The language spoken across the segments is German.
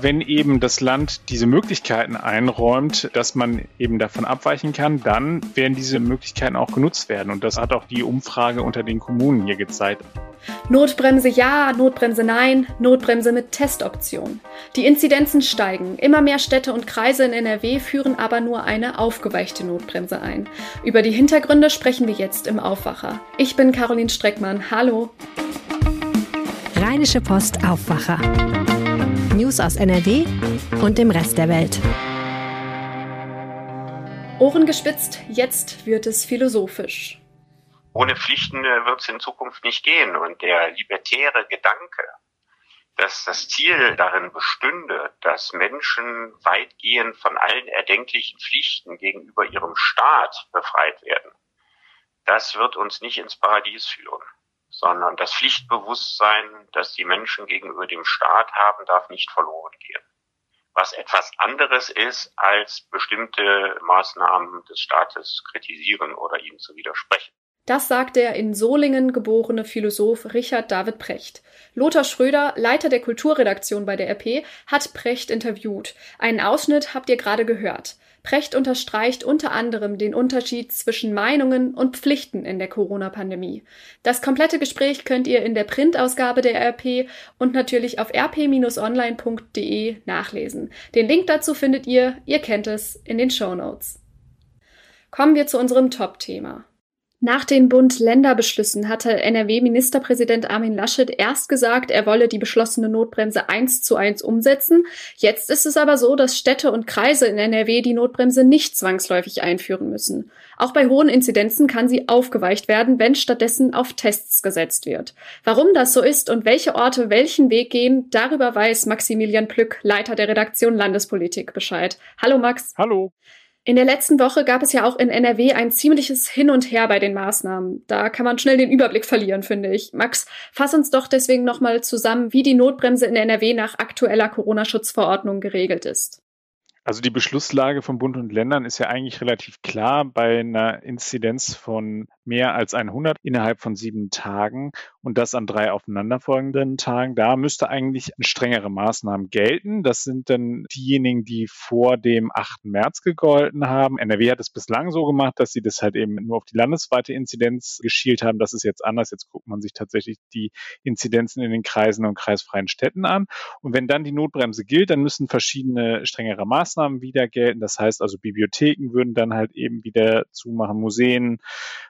wenn eben das Land diese Möglichkeiten einräumt, dass man eben davon abweichen kann, dann werden diese Möglichkeiten auch genutzt werden. Und das hat auch die Umfrage unter den Kommunen hier gezeigt. Notbremse ja, Notbremse nein, Notbremse mit Testoption. Die Inzidenzen steigen. Immer mehr Städte und Kreise in NRW führen aber nur eine aufgeweichte Notbremse ein. Über die Hintergründe sprechen wir jetzt im Aufwacher. Ich bin Caroline Streckmann. Hallo. Rheinische Post Aufwacher. News aus NRW und dem Rest der Welt. Ohren gespitzt, jetzt wird es philosophisch. Ohne Pflichten äh, wird es in Zukunft nicht gehen. Und der libertäre Gedanke, dass das Ziel darin bestünde, dass Menschen weitgehend von allen erdenklichen Pflichten gegenüber ihrem Staat befreit werden, das wird uns nicht ins Paradies führen sondern das Pflichtbewusstsein, das die Menschen gegenüber dem Staat haben, darf nicht verloren gehen. Was etwas anderes ist, als bestimmte Maßnahmen des Staates kritisieren oder ihnen zu widersprechen. Das sagt der in Solingen geborene Philosoph Richard David Precht. Lothar Schröder, Leiter der Kulturredaktion bei der RP, hat Precht interviewt. Einen Ausschnitt habt ihr gerade gehört. Precht unterstreicht unter anderem den Unterschied zwischen Meinungen und Pflichten in der Corona-Pandemie. Das komplette Gespräch könnt ihr in der Printausgabe der RP und natürlich auf rp-online.de nachlesen. Den Link dazu findet ihr, ihr kennt es, in den Show Notes. Kommen wir zu unserem Top-Thema. Nach den Bund-Länder-Beschlüssen hatte NRW-Ministerpräsident Armin Laschet erst gesagt, er wolle die beschlossene Notbremse eins zu eins umsetzen. Jetzt ist es aber so, dass Städte und Kreise in NRW die Notbremse nicht zwangsläufig einführen müssen. Auch bei hohen Inzidenzen kann sie aufgeweicht werden, wenn stattdessen auf Tests gesetzt wird. Warum das so ist und welche Orte welchen Weg gehen, darüber weiß Maximilian Plück, Leiter der Redaktion Landespolitik, Bescheid. Hallo Max. Hallo. In der letzten Woche gab es ja auch in NRW ein ziemliches Hin und Her bei den Maßnahmen. Da kann man schnell den Überblick verlieren, finde ich. Max, fass uns doch deswegen nochmal zusammen, wie die Notbremse in NRW nach aktueller Corona-Schutzverordnung geregelt ist. Also die Beschlusslage von Bund und Ländern ist ja eigentlich relativ klar bei einer Inzidenz von mehr als 100 innerhalb von sieben Tagen und das an drei aufeinanderfolgenden Tagen. Da müsste eigentlich strengere Maßnahmen gelten. Das sind dann diejenigen, die vor dem 8. März gegolten haben. NRW hat es bislang so gemacht, dass sie das halt eben nur auf die landesweite Inzidenz geschielt haben. Das ist jetzt anders. Jetzt guckt man sich tatsächlich die Inzidenzen in den Kreisen und kreisfreien Städten an. Und wenn dann die Notbremse gilt, dann müssen verschiedene strengere Maßnahmen Maßnahmen wieder gelten. Das heißt also, Bibliotheken würden dann halt eben wieder zumachen, Museen,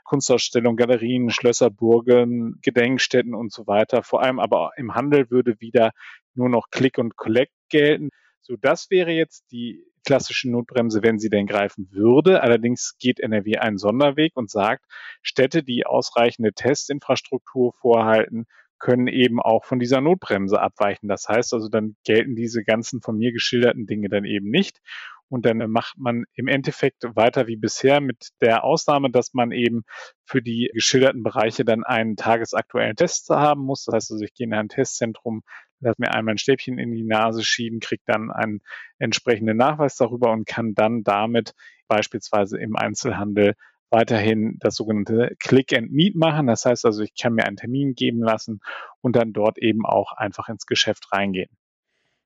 Kunstausstellungen, Galerien, Schlösser, Burgen, Gedenkstätten und so weiter. Vor allem aber im Handel würde wieder nur noch Click und Collect gelten. So, das wäre jetzt die klassische Notbremse, wenn sie denn greifen würde. Allerdings geht NRW einen Sonderweg und sagt, Städte, die ausreichende Testinfrastruktur vorhalten, können eben auch von dieser Notbremse abweichen. Das heißt also, dann gelten diese ganzen von mir geschilderten Dinge dann eben nicht. Und dann macht man im Endeffekt weiter wie bisher mit der Ausnahme, dass man eben für die geschilderten Bereiche dann einen tagesaktuellen Test haben muss. Das heißt also, ich gehe in ein Testzentrum, lasse mir einmal ein Stäbchen in die Nase schieben, kriege dann einen entsprechenden Nachweis darüber und kann dann damit beispielsweise im Einzelhandel weiterhin das sogenannte Click and Meet machen. Das heißt also, ich kann mir einen Termin geben lassen und dann dort eben auch einfach ins Geschäft reingehen.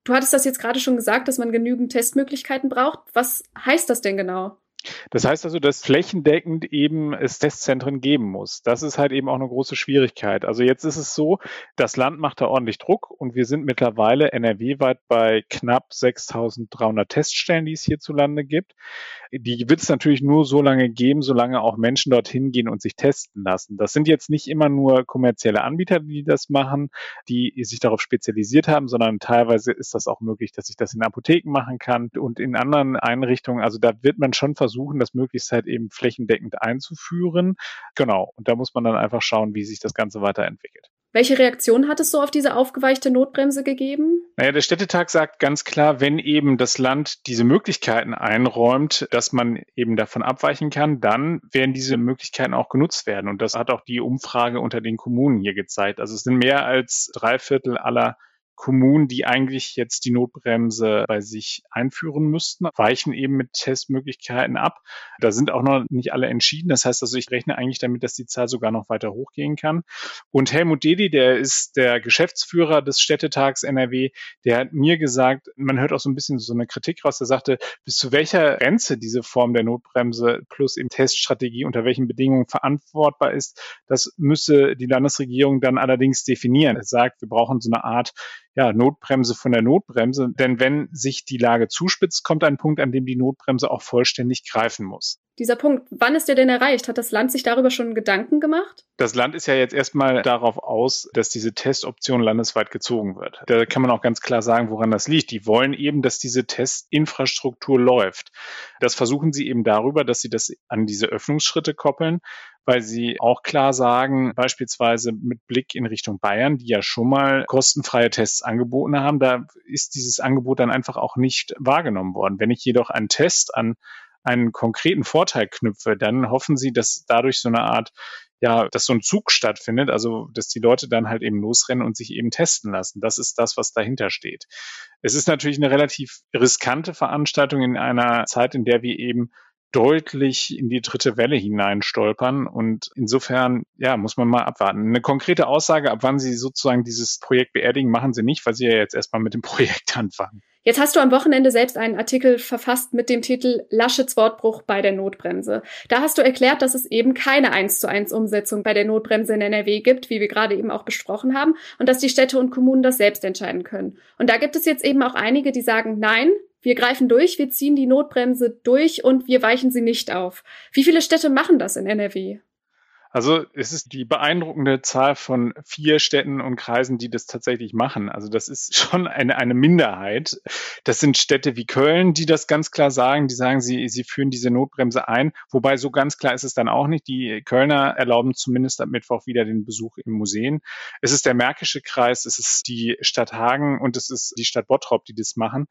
Du hattest das jetzt gerade schon gesagt, dass man genügend Testmöglichkeiten braucht. Was heißt das denn genau? Das heißt also, dass flächendeckend eben es Testzentren geben muss. Das ist halt eben auch eine große Schwierigkeit. Also jetzt ist es so, das Land macht da ordentlich Druck und wir sind mittlerweile NRW-weit bei knapp 6.300 Teststellen, die es hierzulande gibt. Die wird es natürlich nur so lange geben, solange auch Menschen dorthin gehen und sich testen lassen. Das sind jetzt nicht immer nur kommerzielle Anbieter, die das machen, die sich darauf spezialisiert haben, sondern teilweise ist das auch möglich, dass ich das in Apotheken machen kann und in anderen Einrichtungen. Also da wird man schon versuchen, versuchen, das möglichst halt eben flächendeckend einzuführen. Genau. Und da muss man dann einfach schauen, wie sich das Ganze weiterentwickelt. Welche Reaktion hat es so auf diese aufgeweichte Notbremse gegeben? Naja, der Städtetag sagt ganz klar, wenn eben das Land diese Möglichkeiten einräumt, dass man eben davon abweichen kann, dann werden diese Möglichkeiten auch genutzt werden. Und das hat auch die Umfrage unter den Kommunen hier gezeigt. Also es sind mehr als drei Viertel aller Kommunen, die eigentlich jetzt die Notbremse bei sich einführen müssten, weichen eben mit Testmöglichkeiten ab. Da sind auch noch nicht alle entschieden. Das heißt also, ich rechne eigentlich damit, dass die Zahl sogar noch weiter hochgehen kann. Und Helmut Dedi, der ist der Geschäftsführer des Städtetags NRW, der hat mir gesagt, man hört auch so ein bisschen so eine Kritik raus, der sagte, bis zu welcher Grenze diese Form der Notbremse plus im Teststrategie unter welchen Bedingungen verantwortbar ist, das müsse die Landesregierung dann allerdings definieren. Er sagt, wir brauchen so eine Art ja, Notbremse von der Notbremse. Denn wenn sich die Lage zuspitzt, kommt ein Punkt, an dem die Notbremse auch vollständig greifen muss. Dieser Punkt, wann ist der denn erreicht? Hat das Land sich darüber schon Gedanken gemacht? Das Land ist ja jetzt erstmal darauf aus, dass diese Testoption landesweit gezogen wird. Da kann man auch ganz klar sagen, woran das liegt. Die wollen eben, dass diese Testinfrastruktur läuft. Das versuchen sie eben darüber, dass sie das an diese Öffnungsschritte koppeln weil sie auch klar sagen, beispielsweise mit Blick in Richtung Bayern, die ja schon mal kostenfreie Tests angeboten haben, da ist dieses Angebot dann einfach auch nicht wahrgenommen worden. Wenn ich jedoch einen Test an einen konkreten Vorteil knüpfe, dann hoffen sie, dass dadurch so eine Art ja, dass so ein Zug stattfindet, also dass die Leute dann halt eben losrennen und sich eben testen lassen. Das ist das, was dahinter steht. Es ist natürlich eine relativ riskante Veranstaltung in einer Zeit, in der wir eben deutlich in die dritte Welle hineinstolpern. Und insofern, ja, muss man mal abwarten. Eine konkrete Aussage, ab wann Sie sozusagen dieses Projekt beerdigen, machen Sie nicht, weil Sie ja jetzt erstmal mit dem Projekt anfangen. Jetzt hast du am Wochenende selbst einen Artikel verfasst mit dem Titel Laschets Wortbruch bei der Notbremse. Da hast du erklärt, dass es eben keine 1 zu 1 Umsetzung bei der Notbremse in NRW gibt, wie wir gerade eben auch besprochen haben, und dass die Städte und Kommunen das selbst entscheiden können. Und da gibt es jetzt eben auch einige, die sagen, nein, wir greifen durch, wir ziehen die Notbremse durch und wir weichen sie nicht auf. Wie viele Städte machen das in NRW? Also es ist die beeindruckende Zahl von vier Städten und Kreisen, die das tatsächlich machen. Also das ist schon eine, eine Minderheit. Das sind Städte wie Köln, die das ganz klar sagen. Die sagen, sie, sie führen diese Notbremse ein. Wobei so ganz klar ist es dann auch nicht. Die Kölner erlauben zumindest am Mittwoch wieder den Besuch im Museen. Es ist der Märkische Kreis, es ist die Stadt Hagen und es ist die Stadt Bottrop, die das machen.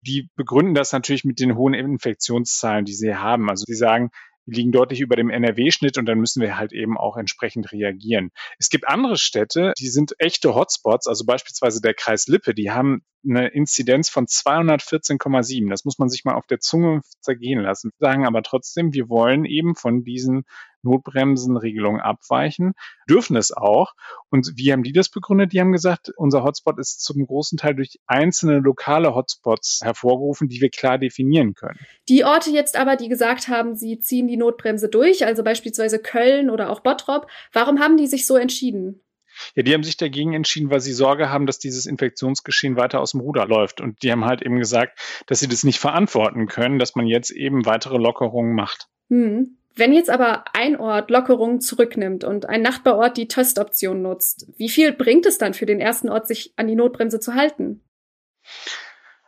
Die begründen das natürlich mit den hohen Infektionszahlen, die sie haben. Also die sagen, die liegen deutlich über dem NRW-Schnitt und dann müssen wir halt eben auch entsprechend reagieren. Es gibt andere Städte, die sind echte Hotspots, also beispielsweise der Kreis Lippe, die haben eine Inzidenz von 214,7. Das muss man sich mal auf der Zunge zergehen lassen. Wir sagen aber trotzdem, wir wollen eben von diesen Notbremsenregelungen abweichen, dürfen es auch. Und wie haben die das begründet? Die haben gesagt, unser Hotspot ist zum großen Teil durch einzelne lokale Hotspots hervorgerufen, die wir klar definieren können. Die Orte jetzt aber, die gesagt haben, sie ziehen die Notbremse durch, also beispielsweise Köln oder auch Bottrop, warum haben die sich so entschieden? Ja, die haben sich dagegen entschieden, weil sie Sorge haben, dass dieses Infektionsgeschehen weiter aus dem Ruder läuft. Und die haben halt eben gesagt, dass sie das nicht verantworten können, dass man jetzt eben weitere Lockerungen macht. Hm. Wenn jetzt aber ein Ort Lockerungen zurücknimmt und ein Nachbarort die Testoption nutzt, wie viel bringt es dann für den ersten Ort, sich an die Notbremse zu halten?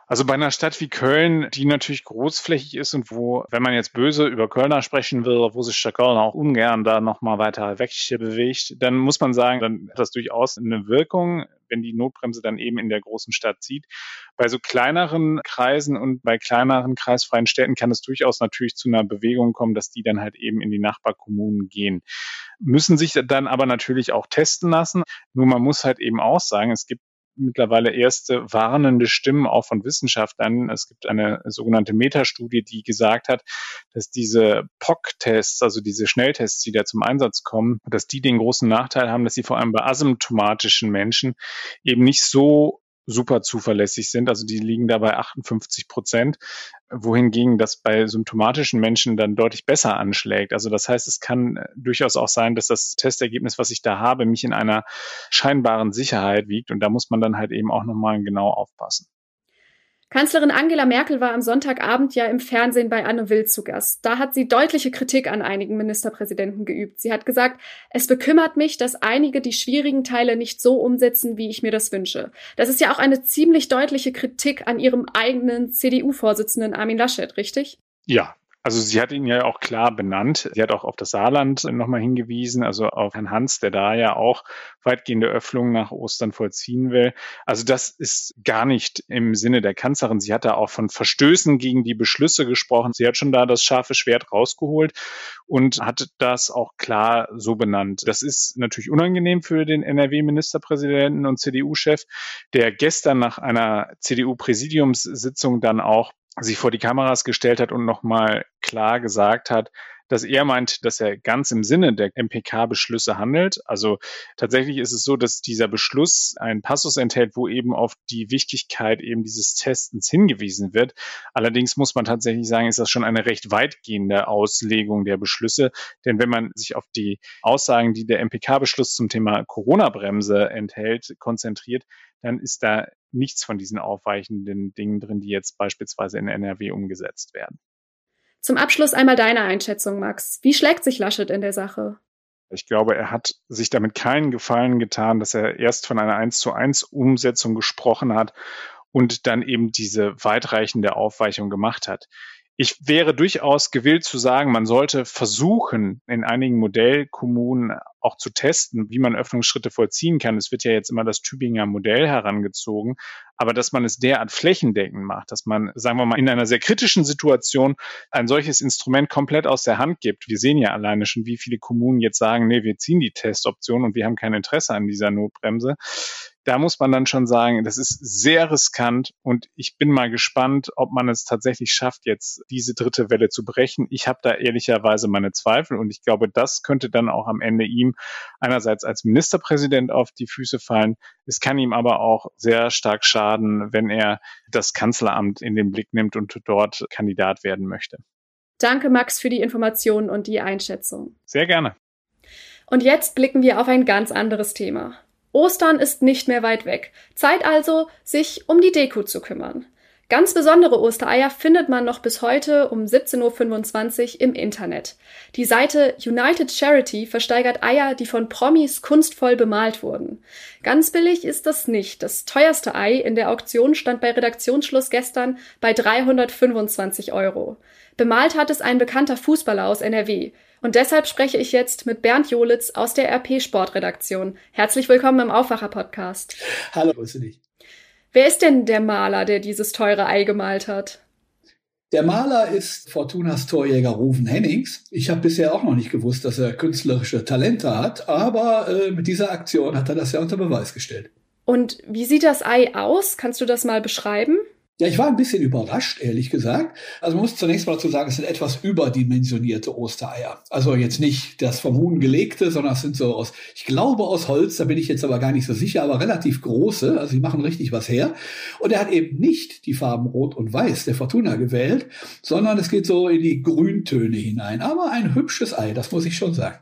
Also bei einer Stadt wie Köln, die natürlich großflächig ist und wo, wenn man jetzt böse über Kölner sprechen will, wo sich der Kölner auch ungern da nochmal weiter weg bewegt, dann muss man sagen, dann hat das durchaus eine Wirkung, wenn die Notbremse dann eben in der großen Stadt zieht. Bei so kleineren Kreisen und bei kleineren kreisfreien Städten kann es durchaus natürlich zu einer Bewegung kommen, dass die dann halt eben in die Nachbarkommunen gehen. Müssen sich dann aber natürlich auch testen lassen. Nur man muss halt eben auch sagen, es gibt mittlerweile erste warnende Stimmen auch von Wissenschaftlern. Es gibt eine sogenannte Metastudie, die gesagt hat, dass diese POC-Tests, also diese Schnelltests, die da zum Einsatz kommen, dass die den großen Nachteil haben, dass sie vor allem bei asymptomatischen Menschen eben nicht so super zuverlässig sind. Also die liegen da bei 58 Prozent, wohingegen das bei symptomatischen Menschen dann deutlich besser anschlägt. Also das heißt, es kann durchaus auch sein, dass das Testergebnis, was ich da habe, mich in einer scheinbaren Sicherheit wiegt. Und da muss man dann halt eben auch nochmal genau aufpassen. Kanzlerin Angela Merkel war am Sonntagabend ja im Fernsehen bei Anne Will zu Gast. Da hat sie deutliche Kritik an einigen Ministerpräsidenten geübt. Sie hat gesagt, es bekümmert mich, dass einige die schwierigen Teile nicht so umsetzen, wie ich mir das wünsche. Das ist ja auch eine ziemlich deutliche Kritik an ihrem eigenen CDU-Vorsitzenden Armin Laschet, richtig? Ja, Also sie hat ihn ja auch klar benannt. Sie hat auch auf das Saarland nochmal hingewiesen, also auf Herrn Hans, der da ja auch weitgehende Öffnungen nach Ostern vollziehen will. Also das ist gar nicht im Sinne der Kanzlerin. Sie hat da auch von Verstößen gegen die Beschlüsse gesprochen. Sie hat schon da das scharfe Schwert rausgeholt und hat das auch klar so benannt. Das ist natürlich unangenehm für den NRW-Ministerpräsidenten und CDU-Chef, der gestern nach einer CDU-Präsidiumssitzung dann auch sich vor die Kameras gestellt hat und nochmal klar gesagt hat, dass er meint, dass er ganz im Sinne der MPK-Beschlüsse handelt. Also tatsächlich ist es so, dass dieser Beschluss einen Passus enthält, wo eben auf die Wichtigkeit eben dieses Testens hingewiesen wird. Allerdings muss man tatsächlich sagen, ist das schon eine recht weitgehende Auslegung der Beschlüsse. Denn wenn man sich auf die Aussagen, die der MPK-Beschluss zum Thema Corona-Bremse enthält, konzentriert, dann ist da nichts von diesen aufweichenden Dingen drin, die jetzt beispielsweise in NRW umgesetzt werden. Zum Abschluss einmal deine Einschätzung, Max. Wie schlägt sich Laschet in der Sache? Ich glaube, er hat sich damit keinen Gefallen getan, dass er erst von einer 1 zu 1 Umsetzung gesprochen hat und dann eben diese weitreichende Aufweichung gemacht hat. Ich wäre durchaus gewillt zu sagen, man sollte versuchen, in einigen Modellkommunen auch zu testen, wie man Öffnungsschritte vollziehen kann. Es wird ja jetzt immer das Tübinger Modell herangezogen, aber dass man es derart flächendeckend macht, dass man, sagen wir mal, in einer sehr kritischen Situation ein solches Instrument komplett aus der Hand gibt. Wir sehen ja alleine schon, wie viele Kommunen jetzt sagen, nee, wir ziehen die Testoption und wir haben kein Interesse an dieser Notbremse da muss man dann schon sagen, das ist sehr riskant und ich bin mal gespannt, ob man es tatsächlich schafft, jetzt diese dritte Welle zu brechen. Ich habe da ehrlicherweise meine Zweifel und ich glaube, das könnte dann auch am Ende ihm einerseits als Ministerpräsident auf die Füße fallen. Es kann ihm aber auch sehr stark schaden, wenn er das Kanzleramt in den Blick nimmt und dort Kandidat werden möchte. Danke, Max, für die Informationen und die Einschätzung. Sehr gerne. Und jetzt blicken wir auf ein ganz anderes Thema. Ostern ist nicht mehr weit weg. Zeit also, sich um die Deko zu kümmern. Ganz besondere Ostereier findet man noch bis heute um 17.25 Uhr im Internet. Die Seite United Charity versteigert Eier, die von Promis kunstvoll bemalt wurden. Ganz billig ist das nicht. Das teuerste Ei in der Auktion stand bei Redaktionsschluss gestern bei 325 Euro. Bemalt hat es ein bekannter Fußballer aus NRW. Und deshalb spreche ich jetzt mit Bernd Jolitz aus der RP Sportredaktion. Herzlich willkommen im Aufwacher-Podcast. Hallo, grüße dich. Wer ist denn der Maler, der dieses teure Ei gemalt hat? Der Maler ist Fortunas Torjäger Ruven Hennings. Ich habe bisher auch noch nicht gewusst, dass er künstlerische Talente hat, aber äh, mit dieser Aktion hat er das ja unter Beweis gestellt. Und wie sieht das Ei aus? Kannst du das mal beschreiben? Ja, ich war ein bisschen überrascht, ehrlich gesagt. Also man muss zunächst mal dazu sagen, es sind etwas überdimensionierte Ostereier. Also jetzt nicht das vom Huhn gelegte, sondern es sind so aus, ich glaube aus Holz, da bin ich jetzt aber gar nicht so sicher, aber relativ große. Also die machen richtig was her. Und er hat eben nicht die Farben Rot und Weiß der Fortuna gewählt, sondern es geht so in die Grüntöne hinein. Aber ein hübsches Ei, das muss ich schon sagen.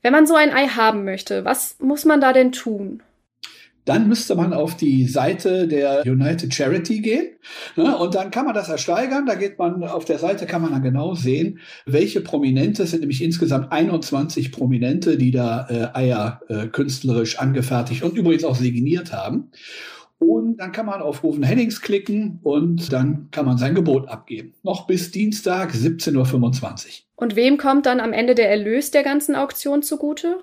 Wenn man so ein Ei haben möchte, was muss man da denn tun? Dann müsste man auf die Seite der United Charity gehen ne, und dann kann man das ersteigern. Da geht man auf der Seite kann man dann genau sehen, welche Prominente es sind nämlich insgesamt 21 Prominente, die da äh, Eier äh, künstlerisch angefertigt und übrigens auch signiert haben. Und dann kann man auf Rufen Hennings klicken und dann kann man sein Gebot abgeben. Noch bis Dienstag 17.25 Uhr. Und wem kommt dann am Ende der Erlös der ganzen Auktion zugute?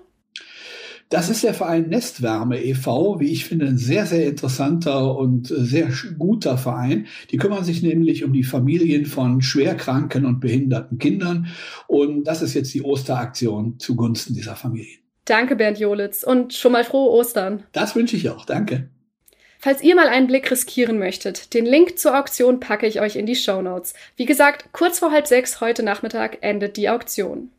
Das ist der Verein Nestwärme e.V., wie ich finde, ein sehr, sehr interessanter und äh, sehr guter Verein. Die kümmern sich nämlich um die Familien von schwerkranken und behinderten Kindern. Und das ist jetzt die Osteraktion zugunsten dieser Familien. Danke, Bernd Jolitz. Und schon mal frohe Ostern. Das wünsche ich auch. Danke. Falls ihr mal einen Blick riskieren möchtet, den Link zur Auktion packe ich euch in die Show Notes. Wie gesagt, kurz vor halb sechs heute Nachmittag endet die Auktion.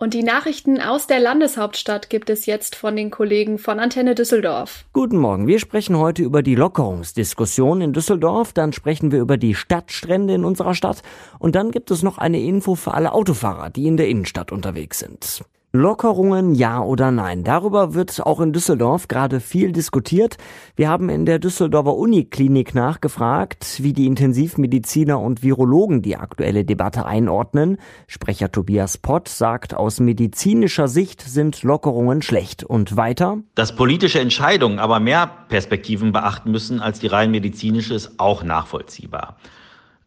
Und die Nachrichten aus der Landeshauptstadt gibt es jetzt von den Kollegen von Antenne Düsseldorf. Guten Morgen. Wir sprechen heute über die Lockerungsdiskussion in Düsseldorf. Dann sprechen wir über die Stadtstrände in unserer Stadt. Und dann gibt es noch eine Info für alle Autofahrer, die in der Innenstadt unterwegs sind. Lockerungen, ja oder nein? Darüber wird auch in Düsseldorf gerade viel diskutiert. Wir haben in der Düsseldorfer Uniklinik nachgefragt, wie die Intensivmediziner und Virologen die aktuelle Debatte einordnen. Sprecher Tobias Pott sagt, aus medizinischer Sicht sind Lockerungen schlecht. Und weiter? Dass politische Entscheidungen aber mehr Perspektiven beachten müssen als die rein medizinische, ist auch nachvollziehbar.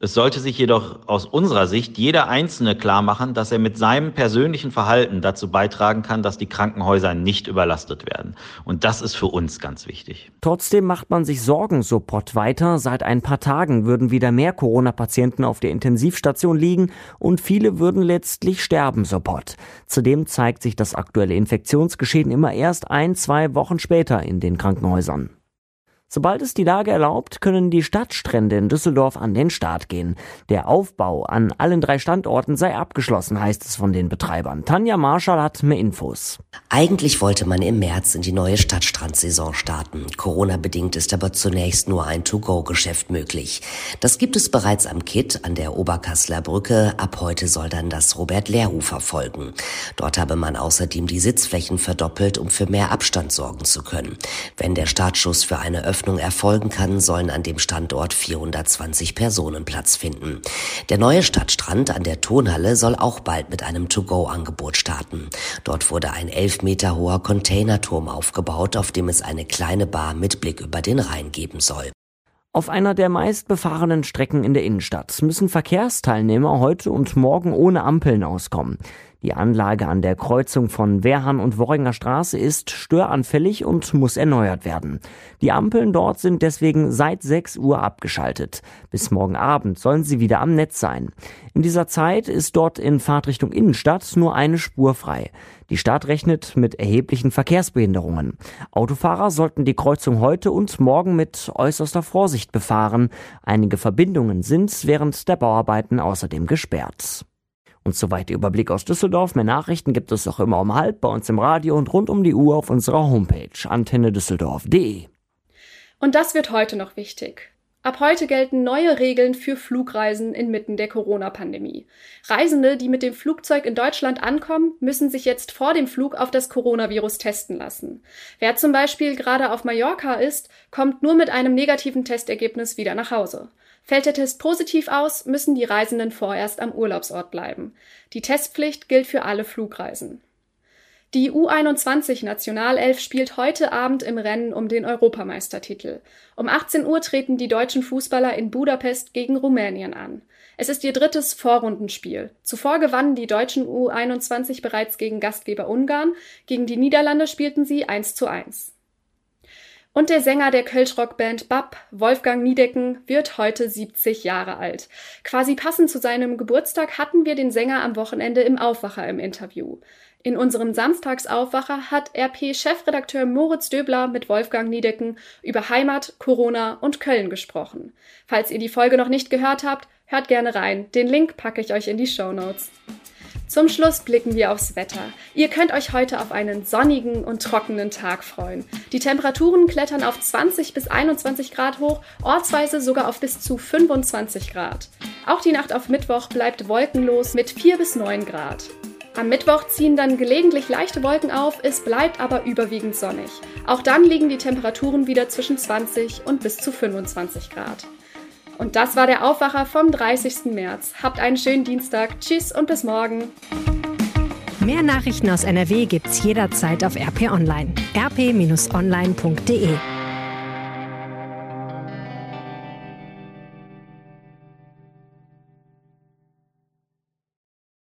Es sollte sich jedoch aus unserer Sicht jeder Einzelne klar machen, dass er mit seinem persönlichen Verhalten dazu beitragen kann, dass die Krankenhäuser nicht überlastet werden. Und das ist für uns ganz wichtig. Trotzdem macht man sich Sorgen, so Pott weiter. Seit ein paar Tagen würden wieder mehr Corona-Patienten auf der Intensivstation liegen und viele würden letztlich sterben, so Pott. Zudem zeigt sich das aktuelle Infektionsgeschehen immer erst ein, zwei Wochen später in den Krankenhäusern. Sobald es die Lage erlaubt, können die Stadtstrände in Düsseldorf an den Start gehen. Der Aufbau an allen drei Standorten sei abgeschlossen, heißt es von den Betreibern. Tanja Marschall hat mehr Infos. Eigentlich wollte man im März in die neue Stadtstrandsaison starten. Corona-bedingt ist aber zunächst nur ein To-Go-Geschäft möglich. Das gibt es bereits am Kitt an der Oberkasseler Brücke. Ab heute soll dann das Robert-Lehr-Ufer folgen. Dort habe man außerdem die Sitzflächen verdoppelt, um für mehr Abstand sorgen zu können. Wenn der Startschuss für eine erfolgen kann, sollen an dem Standort 420 Personen Platz finden. Der neue Stadtstrand an der Tonhalle soll auch bald mit einem To-Go-Angebot starten. Dort wurde ein elf Meter hoher Containerturm aufgebaut, auf dem es eine kleine Bar mit Blick über den Rhein geben soll. Auf einer der meistbefahrenen Strecken in der Innenstadt müssen Verkehrsteilnehmer heute und morgen ohne Ampeln auskommen. Die Anlage an der Kreuzung von Wehrhahn und Worringer Straße ist störanfällig und muss erneuert werden. Die Ampeln dort sind deswegen seit 6 Uhr abgeschaltet. Bis morgen Abend sollen sie wieder am Netz sein. In dieser Zeit ist dort in Fahrtrichtung Innenstadt nur eine Spur frei. Die Stadt rechnet mit erheblichen Verkehrsbehinderungen. Autofahrer sollten die Kreuzung heute und morgen mit äußerster Vorsicht befahren. Einige Verbindungen sind während der Bauarbeiten außerdem gesperrt. Und soweit der Überblick aus Düsseldorf. Mehr Nachrichten gibt es auch immer um halb bei uns im Radio und rund um die Uhr auf unserer Homepage antennedüsseldorf.de. Und das wird heute noch wichtig. Ab heute gelten neue Regeln für Flugreisen inmitten der Corona-Pandemie. Reisende, die mit dem Flugzeug in Deutschland ankommen, müssen sich jetzt vor dem Flug auf das Coronavirus testen lassen. Wer zum Beispiel gerade auf Mallorca ist, kommt nur mit einem negativen Testergebnis wieder nach Hause. Fällt der Test positiv aus, müssen die Reisenden vorerst am Urlaubsort bleiben. Die Testpflicht gilt für alle Flugreisen. Die U21-Nationalelf spielt heute Abend im Rennen um den Europameistertitel. Um 18 Uhr treten die deutschen Fußballer in Budapest gegen Rumänien an. Es ist ihr drittes Vorrundenspiel. Zuvor gewannen die deutschen U21 bereits gegen Gastgeber Ungarn, gegen die Niederlande spielten sie 1 zu 1. Und der Sänger der Kölschrockband BAP, Wolfgang Niedecken, wird heute 70 Jahre alt. Quasi passend zu seinem Geburtstag hatten wir den Sänger am Wochenende im Aufwacher im Interview. In unserem Samstagsaufwacher hat RP-Chefredakteur Moritz Döbler mit Wolfgang Niedecken über Heimat, Corona und Köln gesprochen. Falls ihr die Folge noch nicht gehört habt, hört gerne rein. Den Link packe ich euch in die Show Notes. Zum Schluss blicken wir aufs Wetter. Ihr könnt euch heute auf einen sonnigen und trockenen Tag freuen. Die Temperaturen klettern auf 20 bis 21 Grad hoch, ortsweise sogar auf bis zu 25 Grad. Auch die Nacht auf Mittwoch bleibt wolkenlos mit 4 bis 9 Grad. Am Mittwoch ziehen dann gelegentlich leichte Wolken auf, es bleibt aber überwiegend sonnig. Auch dann liegen die Temperaturen wieder zwischen 20 und bis zu 25 Grad. Und das war der Aufwacher vom 30. März. Habt einen schönen Dienstag. Tschüss und bis morgen. Mehr Nachrichten aus NRW gibt's jederzeit auf RP Online. rp-online.de